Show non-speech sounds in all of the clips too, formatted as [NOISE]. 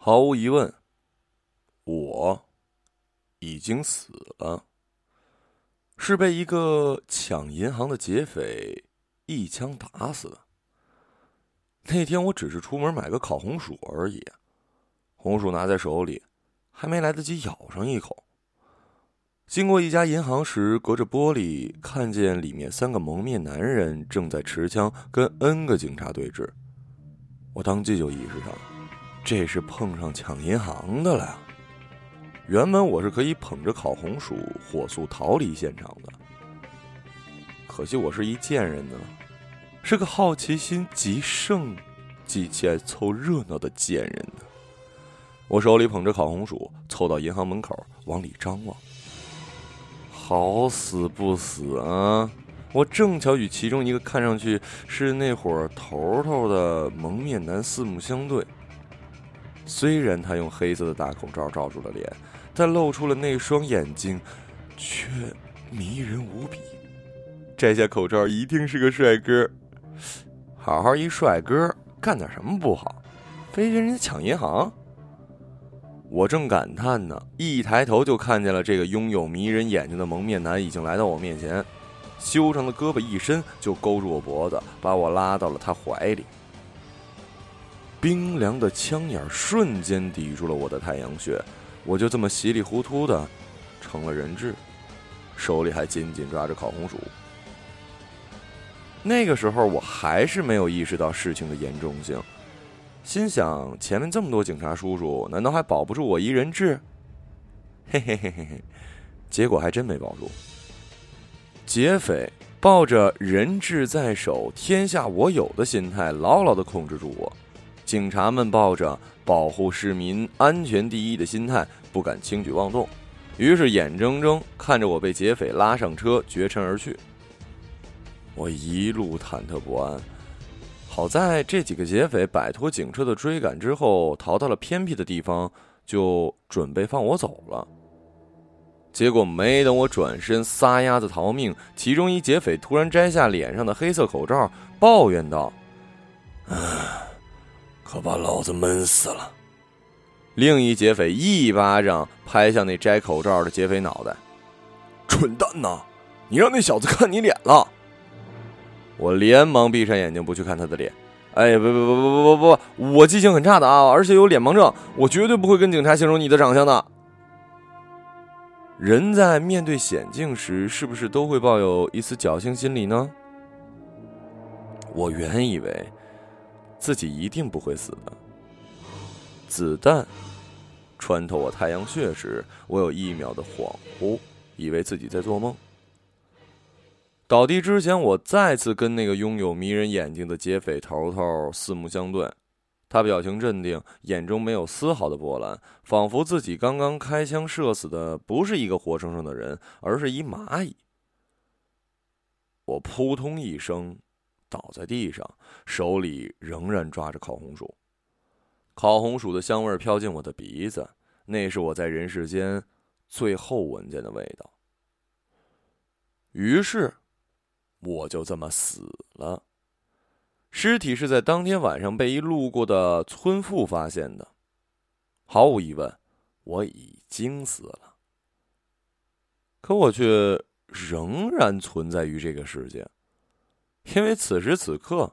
毫无疑问，我已经死了，是被一个抢银行的劫匪一枪打死的。那天我只是出门买个烤红薯而已，红薯拿在手里，还没来得及咬上一口。经过一家银行时，隔着玻璃看见里面三个蒙面男人正在持枪跟 N 个警察对峙。我当即就意识到，这是碰上抢银行的了。原本我是可以捧着烤红薯火速逃离现场的，可惜我是一贱人呢，是个好奇心极盛、极其爱凑热闹的贱人呢。我手里捧着烤红薯，凑到银行门口往里张望。好死不死啊！我正巧与其中一个看上去是那伙头头的蒙面男四目相对。虽然他用黑色的大口罩罩住了脸，但露出了那双眼睛，却迷人无比。摘下口罩，一定是个帅哥。好好一帅哥，干点什么不好？非跟人家抢银行？我正感叹呢，一抬头就看见了这个拥有迷人眼睛的蒙面男已经来到我面前，修长的胳膊一伸就勾住我脖子，把我拉到了他怀里。冰凉的枪眼瞬间抵住了我的太阳穴，我就这么稀里糊涂的成了人质，手里还紧紧抓着烤红薯。那个时候我还是没有意识到事情的严重性。心想：前面这么多警察叔叔，难道还保不住我一人质？嘿嘿嘿嘿嘿，结果还真没保住。劫匪抱着人质在手，天下我有的心态，牢牢的控制住我。警察们抱着保护市民安全第一的心态，不敢轻举妄动，于是眼睁睁看着我被劫匪拉上车，绝尘而去。我一路忐忑不安。好在这几个劫匪摆脱警车的追赶之后，逃到了偏僻的地方，就准备放我走了。结果没等我转身撒丫子逃命，其中一劫匪突然摘下脸上的黑色口罩，抱怨道：“ [SIGHS] 啊，可把老子闷死了。”另一劫匪一巴掌拍向那摘口罩的劫匪脑袋：“蠢蛋呐，你让那小子看你脸了！”我连忙闭上眼睛，不去看他的脸。哎，不不不不不不不，我记性很差的啊，而且有脸盲症，我绝对不会跟警察形容你的长相的。人在面对险境时，是不是都会抱有一丝侥幸心理呢？我原以为自己一定不会死的。子弹穿透我太阳穴时，我有一秒的恍惚，以为自己在做梦。倒地之前，我再次跟那个拥有迷人眼睛的劫匪头头四目相对，他表情镇定，眼中没有丝毫的波澜，仿佛自己刚刚开枪射死的不是一个活生生的人，而是一蚂蚁。我扑通一声倒在地上，手里仍然抓着烤红薯，烤红薯的香味飘进我的鼻子，那是我在人世间最后闻见的味道。于是。我就这么死了，尸体是在当天晚上被一路过的村妇发现的。毫无疑问，我已经死了，可我却仍然存在于这个世界，因为此时此刻，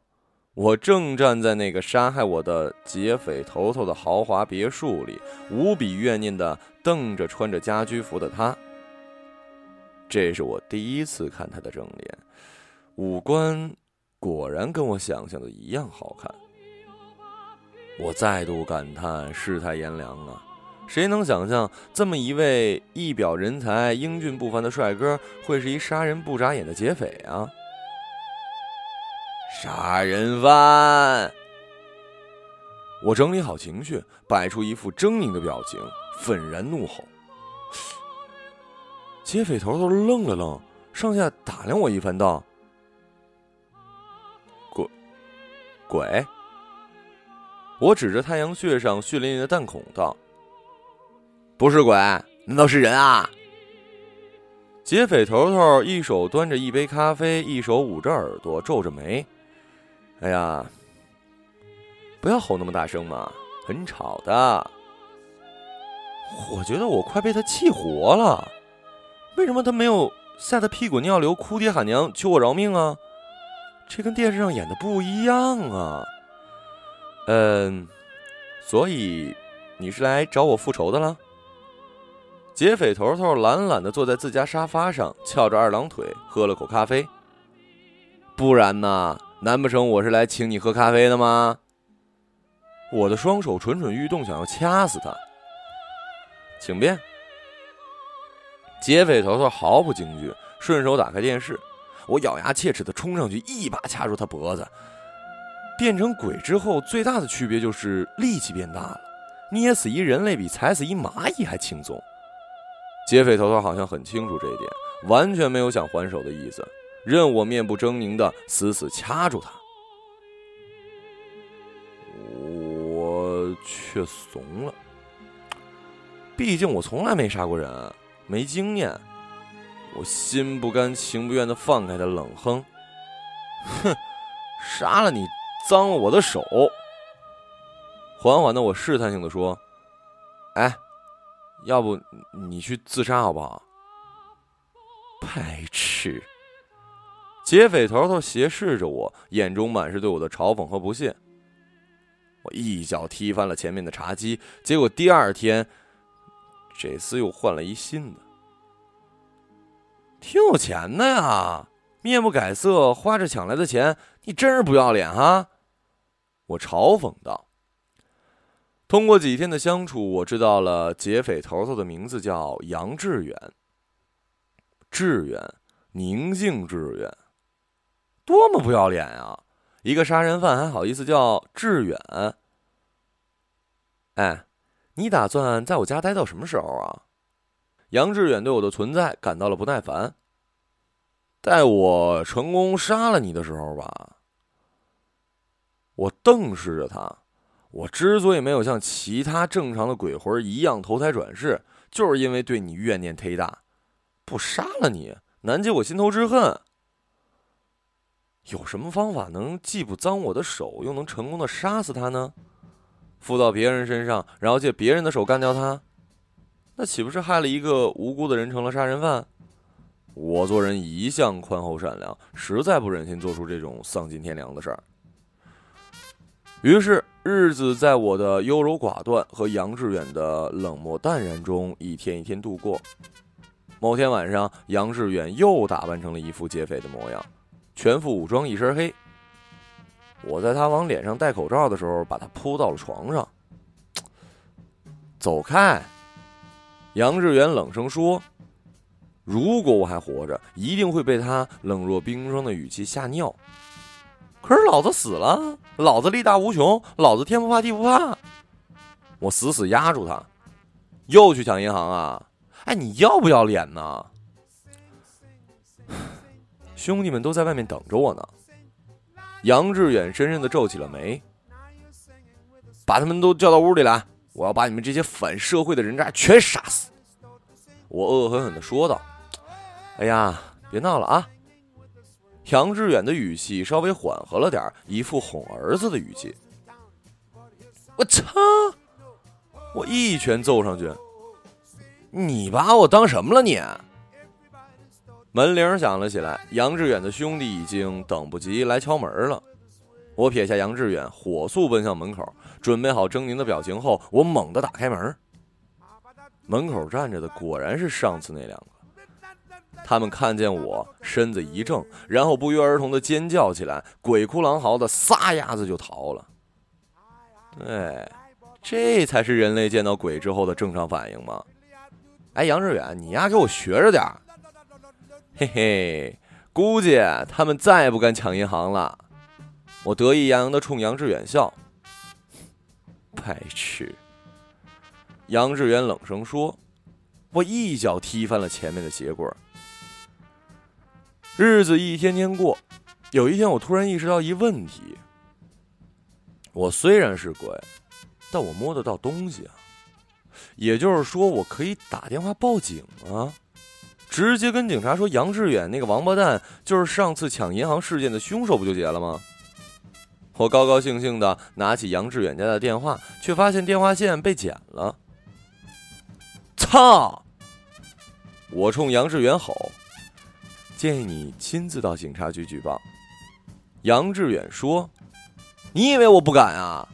我正站在那个杀害我的劫匪头头的豪华别墅里，无比怨念的瞪着穿着家居服的他。这是我第一次看他的正脸。五官果然跟我想象的一样好看，我再度感叹世态炎凉啊！谁能想象这么一位一表人才、英俊不凡的帅哥，会是一杀人不眨眼的劫匪啊？杀人犯！我整理好情绪，摆出一副狰狞的表情，愤然怒吼。劫匪头头愣了愣，上下打量我一番，道。鬼！鬼我指着太阳穴上血淋淋的弹孔道：“不是鬼，难道是人啊？”劫匪头头一手端着一杯咖啡，一手捂着耳朵，皱着眉：“哎呀，不要吼那么大声嘛，很吵的。”我觉得我快被他气活了。为什么他没有吓得屁滚尿流、哭爹喊娘求我饶命啊？这跟电视上演的不一样啊。嗯，所以你是来找我复仇的了？劫匪头头懒懒的坐在自家沙发上，翘着二郎腿，喝了口咖啡。不然呢？难不成我是来请你喝咖啡的吗？我的双手蠢蠢欲动，想要掐死他。请便。劫匪头头毫不惊惧，顺手打开电视。我咬牙切齿的冲上去，一把掐住他脖子。变成鬼之后，最大的区别就是力气变大了，捏死一人类比踩死一蚂蚁还轻松。劫匪头头好像很清楚这一点，完全没有想还手的意思，任我面部狰狞的死死掐住他。我却怂了，毕竟我从来没杀过人，没经验。我心不甘情不愿的放开他，冷哼：“哼，杀了你，脏了我的手。”缓缓的，我试探性的说：“哎，要不你去自杀好不好？”白痴！劫匪头头斜视着我，眼中满是对我的嘲讽和不屑。我一脚踢翻了前面的茶几，结果第二天，这厮又换了一新的。挺有钱的呀，面不改色，花着抢来的钱，你真是不要脸哈！我嘲讽道。通过几天的相处，我知道了劫匪头头的名字叫杨致远。致远，宁静致远，多么不要脸啊！一个杀人犯还好意思叫志远？哎，你打算在我家待到什么时候啊？杨志远对我的存在感到了不耐烦。待我成功杀了你的时候吧，我瞪视着他。我之所以没有像其他正常的鬼魂一样投胎转世，就是因为对你怨念忒大。不杀了你，难解我心头之恨。有什么方法能既不脏我的手，又能成功的杀死他呢？附到别人身上，然后借别人的手干掉他，那岂不是害了一个无辜的人成了杀人犯？我做人一向宽厚善良，实在不忍心做出这种丧尽天良的事儿。于是，日子在我的优柔寡断和杨致远的冷漠淡然中一天一天度过。某天晚上，杨致远又打扮成了一副劫匪的模样，全副武装，一身黑。我在他往脸上戴口罩的时候，把他扑到了床上。[TSK] 走开！杨志远冷声说。如果我还活着，一定会被他冷若冰霜的语气吓尿。可是老子死了，老子力大无穷，老子天不怕地不怕。我死死压住他，又去抢银行啊！哎，你要不要脸呢？兄弟们都在外面等着我呢。杨志远深深的皱起了眉，把他们都叫到屋里来，我要把你们这些反社会的人渣全杀死。我恶狠狠的说道。哎呀，别闹了啊！杨志远的语气稍微缓和了点一副哄儿子的语气。我操！我一拳揍上去，你把我当什么了你？门铃响了起来，杨致远的兄弟已经等不及来敲门了。我撇下杨致远，火速奔向门口，准备好狰狞的表情后，我猛地打开门。门口站着的果然是上次那两个。他们看见我，身子一怔，然后不约而同的尖叫起来，鬼哭狼嚎的撒丫子就逃了。哎，这才是人类见到鬼之后的正常反应吗？哎，杨致远，你丫给我学着点嘿嘿，估计他们再也不敢抢银行了。我得意洋洋的冲杨致远笑。白痴。杨致远冷声说：“我一脚踢翻了前面的鞋柜。”日子一天天过，有一天我突然意识到一问题：我虽然是鬼，但我摸得到东西啊，也就是说，我可以打电话报警啊，直接跟警察说杨志远那个王八蛋就是上次抢银行事件的凶手，不就结了吗？我高高兴兴的拿起杨志远家的电话，却发现电话线被剪了。操！我冲杨志远吼：“建议你亲自到警察局举报。”杨志远说：“你以为我不敢啊？”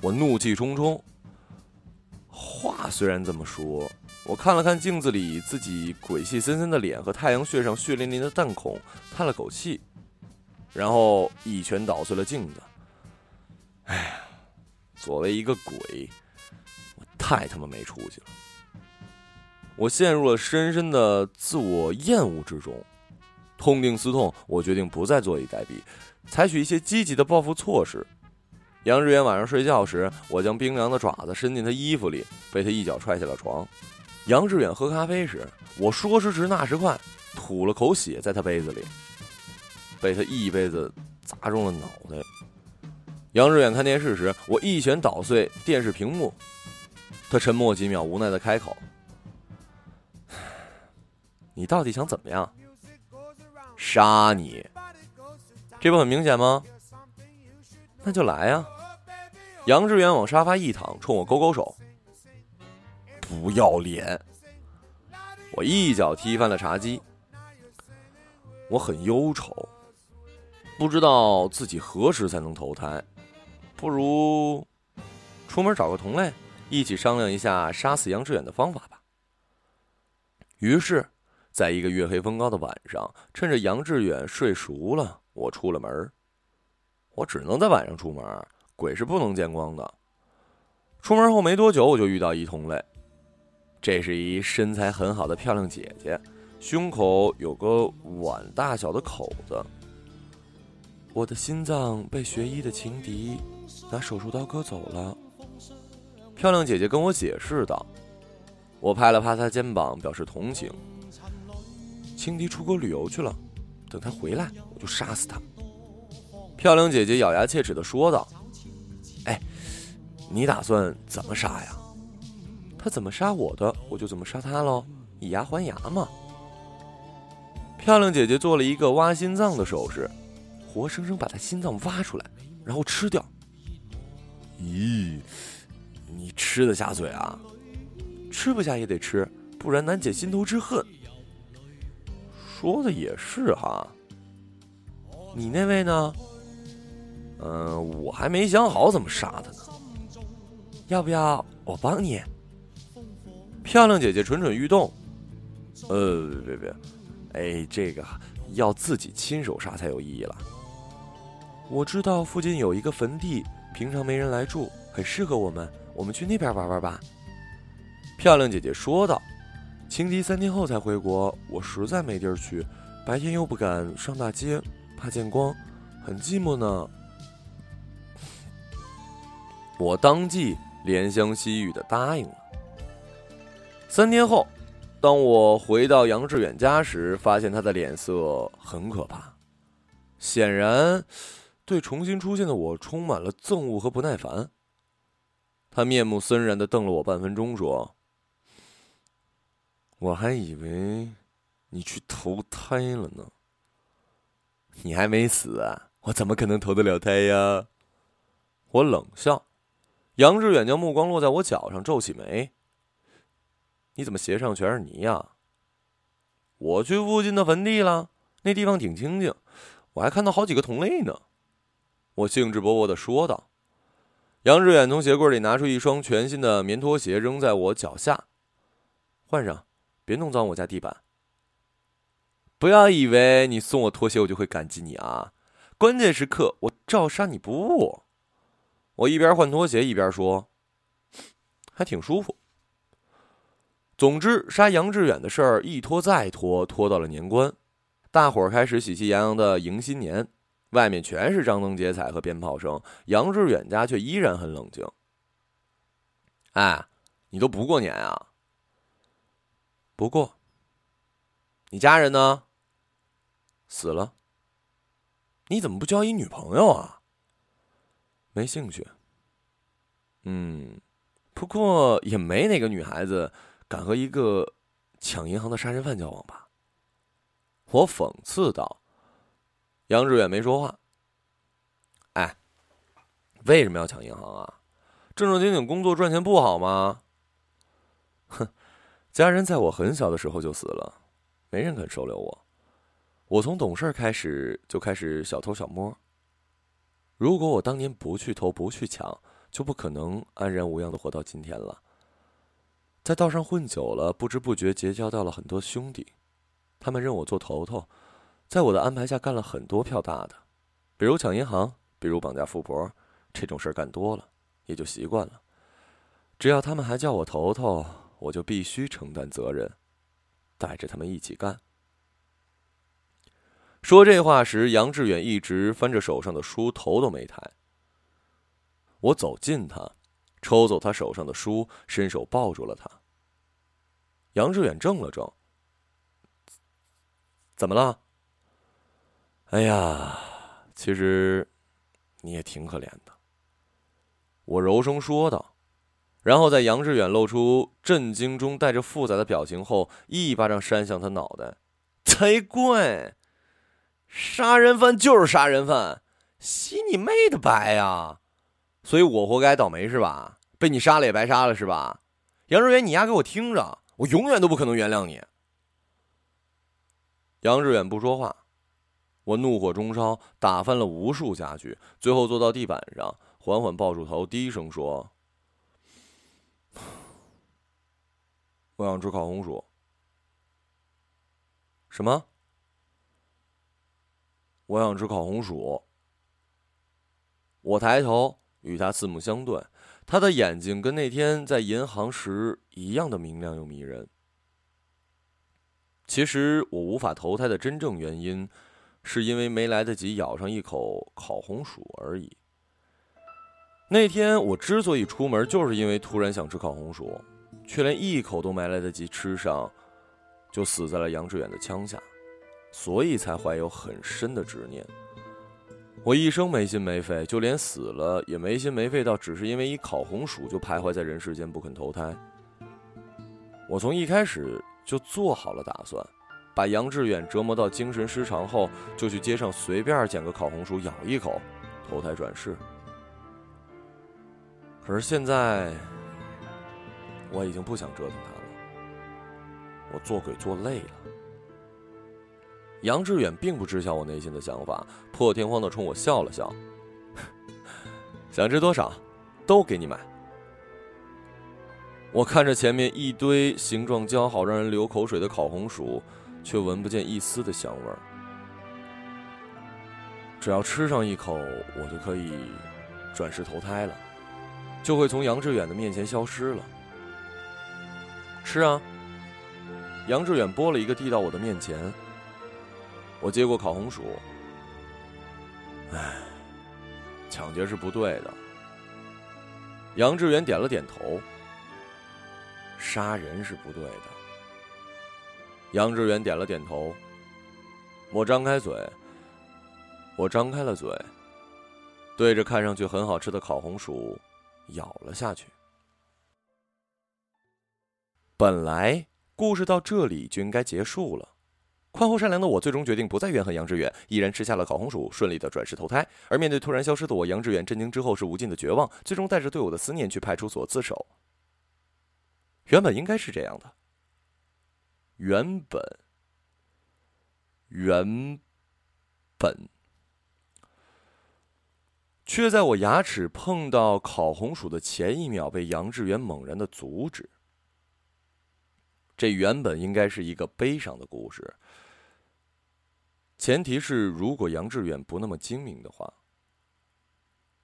我怒气冲冲。话虽然这么说，我看了看镜子里自己鬼气森森的脸和太阳穴上血淋淋的弹孔，叹了口气，然后一拳捣碎了镜子。哎呀，作为一个鬼，我太他妈没出息了！我陷入了深深的自我厌恶之中，痛定思痛，我决定不再坐以待毙，采取一些积极的报复措施。杨志远晚上睡觉时，我将冰凉的爪子伸进他衣服里，被他一脚踹下了床。杨志远喝咖啡时，我说时迟那时快，吐了口血在他杯子里，被他一杯子砸中了脑袋。杨志远看电视时，我一拳捣碎电视屏幕。他沉默几秒，无奈的开口：“你到底想怎么样？杀你？这不很明显吗？”那就来呀！杨志远往沙发一躺，冲我勾勾手。不要脸！我一脚踢翻了茶几。我很忧愁，不知道自己何时才能投胎。不如出门找个同类，一起商量一下杀死杨志远的方法吧。于是，在一个月黑风高的晚上，趁着杨志远睡熟了，我出了门。我只能在晚上出门，鬼是不能见光的。出门后没多久，我就遇到一同类。这是一身材很好的漂亮姐姐，胸口有个碗大小的口子。我的心脏被学医的情敌拿手术刀割走了。漂亮姐姐跟我解释道。我拍了拍她肩膀，表示同情。情敌出国旅游去了，等他回来，我就杀死他。漂亮姐姐咬牙切齿的说道：“哎，你打算怎么杀呀？他怎么杀我的，我就怎么杀他喽，以牙还牙嘛。”漂亮姐姐做了一个挖心脏的手势，活生生把他心脏挖出来，然后吃掉。咦，你吃得下嘴啊？吃不下也得吃，不然难解心头之恨。说的也是哈。你那位呢？嗯，我还没想好怎么杀他呢。要不要我帮你？漂亮姐姐蠢蠢欲动。呃，别别别，哎，这个要自己亲手杀才有意义了。我知道附近有一个坟地，平常没人来住，很适合我们。我们去那边玩玩吧。漂亮姐姐说道。情敌三天后才回国，我实在没地儿去，白天又不敢上大街，怕见光，很寂寞呢。我当即怜香惜玉的答应了。三天后，当我回到杨志远家时，发现他的脸色很可怕，显然对重新出现的我充满了憎恶和不耐烦。他面目森然的瞪了我半分钟，说：“我还以为你去投胎了呢。你还没死啊？我怎么可能投得了胎呀？”我冷笑。杨志远将目光落在我脚上，皱起眉：“你怎么鞋上全是泥呀？”我去附近的坟地了，那地方挺清静，我还看到好几个同类呢。我兴致勃勃的说道。杨志远从鞋柜里拿出一双全新的棉拖鞋，扔在我脚下：“换上，别弄脏我家地板。”不要以为你送我拖鞋，我就会感激你啊！关键时刻，我照杀你不误。我一边换拖鞋一边说：“还挺舒服。”总之，杀杨志远的事儿一拖再拖，拖到了年关，大伙儿开始喜气洋洋的迎新年，外面全是张灯结彩和鞭炮声，杨志远家却依然很冷静。哎，你都不过年啊？不过，你家人呢？死了。你怎么不交一女朋友啊？没兴趣。嗯，不过也没哪个女孩子敢和一个抢银行的杀人犯交往吧？我讽刺道。杨志远没说话。哎，为什么要抢银行啊？正正经经工作赚钱不好吗？哼，家人在我很小的时候就死了，没人肯收留我。我从懂事开始就开始小偷小摸。如果我当年不去偷不去抢，就不可能安然无恙的活到今天了。在道上混久了，不知不觉结交到了很多兄弟，他们认我做头头，在我的安排下干了很多票大的，比如抢银行，比如绑架富婆，这种事干多了也就习惯了。只要他们还叫我头头，我就必须承担责任，带着他们一起干。说这话时，杨志远一直翻着手上的书，头都没抬。我走近他。抽走他手上的书，伸手抱住了他。杨志远怔了怔：“怎么了？”“哎呀，其实你也挺可怜的。”我柔声说道，然后在杨志远露出震惊中带着复杂的表情后，一巴掌扇向他脑袋：“才怪！杀人犯就是杀人犯，洗你妹的白呀！”所以我活该倒霉是吧？被你杀了也白杀了是吧？杨志远，你丫给我听着，我永远都不可能原谅你。杨志远不说话，我怒火中烧，打翻了无数家具，最后坐到地板上，缓缓抱住头，低声说：“我想吃烤红薯。”什么？我想吃烤红薯。我抬头。与他四目相对，他的眼睛跟那天在银行时一样的明亮又迷人。其实我无法投胎的真正原因，是因为没来得及咬上一口烤红薯而已。那天我之所以出门，就是因为突然想吃烤红薯，却连一口都没来得及吃上，就死在了杨志远的枪下，所以才怀有很深的执念。我一生没心没肺，就连死了也没心没肺到只是因为一烤红薯就徘徊在人世间不肯投胎。我从一开始就做好了打算，把杨志远折磨到精神失常后，就去街上随便捡个烤红薯咬一口，投胎转世。可是现在，我已经不想折腾他了，我做鬼做累了。杨志远并不知晓我内心的想法，破天荒的冲我笑了笑：“ [LAUGHS] 想吃多少，都给你买。”我看着前面一堆形状姣好、让人流口水的烤红薯，却闻不见一丝的香味儿。只要吃上一口，我就可以转世投胎了，就会从杨志远的面前消失了。吃啊！杨志远剥了一个递到我的面前。我接过烤红薯，唉，抢劫是不对的。杨志远点了点头。杀人是不对的。杨志远点了点头。我张开嘴，我张开了嘴，对着看上去很好吃的烤红薯咬了下去。本来故事到这里就应该结束了。宽厚善良的我，最终决定不再怨恨杨志远，毅然吃下了烤红薯，顺利的转世投胎。而面对突然消失的我，杨志远震惊之后是无尽的绝望，最终带着对我的思念去派出所自首。原本应该是这样的，原本，原本，却在我牙齿碰到烤红薯的前一秒，被杨志远猛然的阻止。这原本应该是一个悲伤的故事。前提是，如果杨志远不那么精明的话，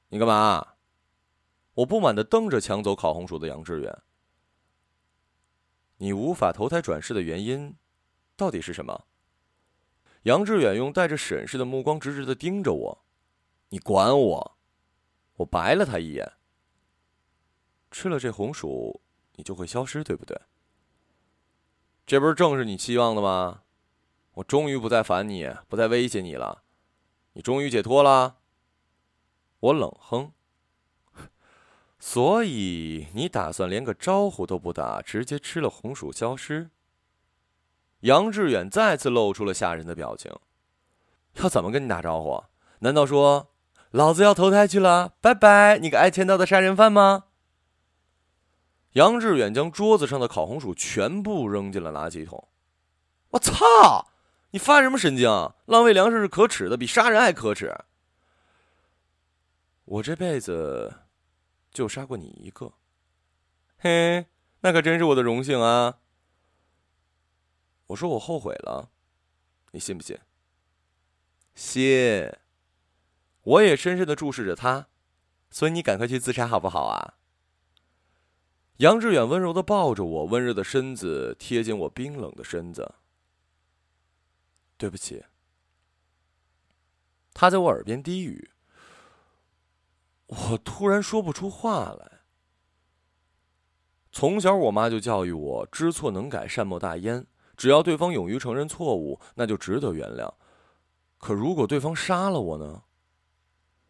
你干嘛？我不满的瞪着抢走烤红薯的杨志远。你无法投胎转世的原因，到底是什么？杨志远用带着审视的目光直直的盯着我。你管我？我白了他一眼。吃了这红薯，你就会消失，对不对？这不是正是你期望的吗？我终于不再烦你，不再威胁你了，你终于解脱了。我冷哼。[LAUGHS] 所以你打算连个招呼都不打，直接吃了红薯消失？杨志远再次露出了吓人的表情。要怎么跟你打招呼？难道说老子要投胎去了，拜拜，你个爱签到的杀人犯吗？杨志远将桌子上的烤红薯全部扔进了垃圾桶。我操！你发什么神经？浪费粮食是可耻的，比杀人还可耻。我这辈子就杀过你一个。嘿，那可真是我的荣幸啊！我说我后悔了，你信不信？信。我也深深的注视着他，所以你赶快去自杀好不好啊？杨志远温柔的抱着我，温热的身子贴近我冰冷的身子。对不起。他在我耳边低语。我突然说不出话来。从小，我妈就教育我：知错能改，善莫大焉。只要对方勇于承认错误，那就值得原谅。可如果对方杀了我呢？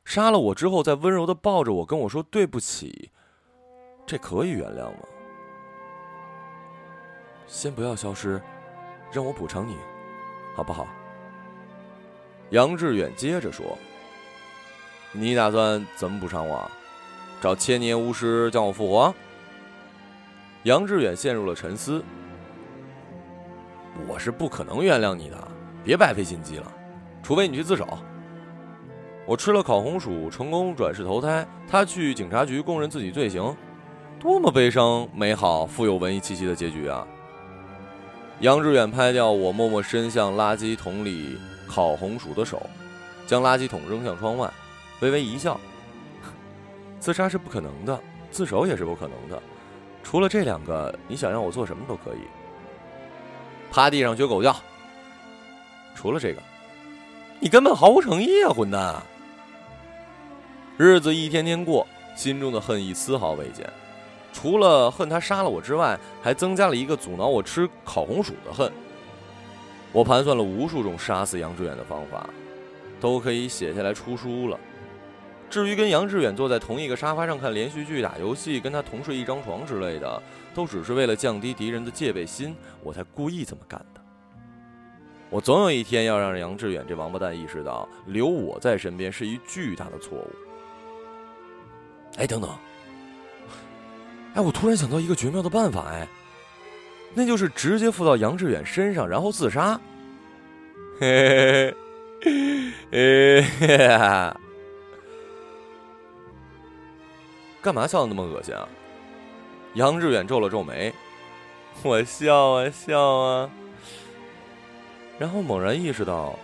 杀了我之后，再温柔的抱着我，跟我说对不起，这可以原谅吗？先不要消失，让我补偿你，好不好？杨志远接着说：“你打算怎么补偿我？找千年巫师将我复活？”杨志远陷入了沉思。我是不可能原谅你的，别白费心机了，除非你去自首。我吃了烤红薯，成功转世投胎，他去警察局供认自己罪行，多么悲伤、美好、富有文艺气息的结局啊！杨志远拍掉我默默伸向垃圾桶里烤红薯的手，将垃圾桶扔向窗外，微微一笑。[LAUGHS] 自杀是不可能的，自首也是不可能的，除了这两个，你想让我做什么都可以。趴地上学狗叫。除了这个，你根本毫无诚意啊，混蛋！日子一天天过，心中的恨意丝毫未减，除了恨他杀了我之外，还增加了一个阻挠我吃烤红薯的恨。我盘算了无数种杀死杨志远的方法，都可以写下来出书了。至于跟杨志远坐在同一个沙发上看连续剧、打游戏、跟他同睡一张床之类的，都只是为了降低敌人的戒备心，我才故意这么干的。我总有一天要让杨志远这王八蛋意识到，留我在身边是一巨大的错误。哎，等等！哎，我突然想到一个绝妙的办法，哎，那就是直接附到杨志远身上，然后自杀。嘿嘿嘿，嘿，干嘛笑的那么恶心啊？杨志远皱了皱眉，我笑啊笑啊，然后猛然意识到，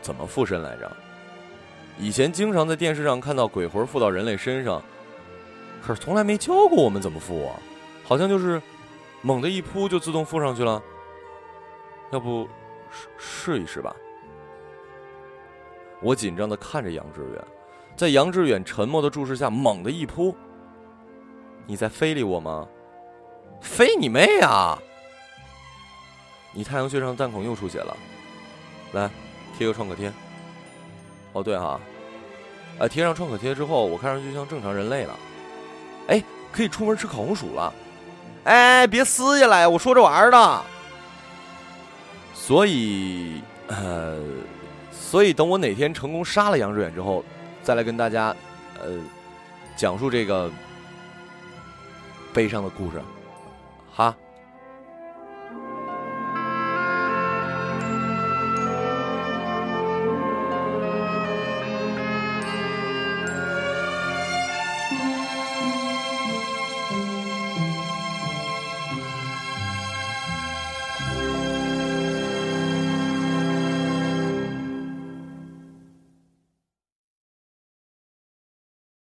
怎么附身来着？以前经常在电视上看到鬼魂附到人类身上，可是从来没教过我们怎么附啊！好像就是猛地一扑就自动附上去了。要不试试一试吧？我紧张的看着杨志远，在杨志远沉默的注视下，猛地一扑。你在非礼我吗？非你妹啊！你太阳穴上的弹孔又出血了，来贴个创可贴。哦，对哈，呃，贴上创可贴之后，我看上去像正常人类了。哎，可以出门吃烤红薯了。哎，别撕下来，我说着玩的。所以，呃，所以等我哪天成功杀了杨志远之后，再来跟大家，呃，讲述这个悲伤的故事，哈。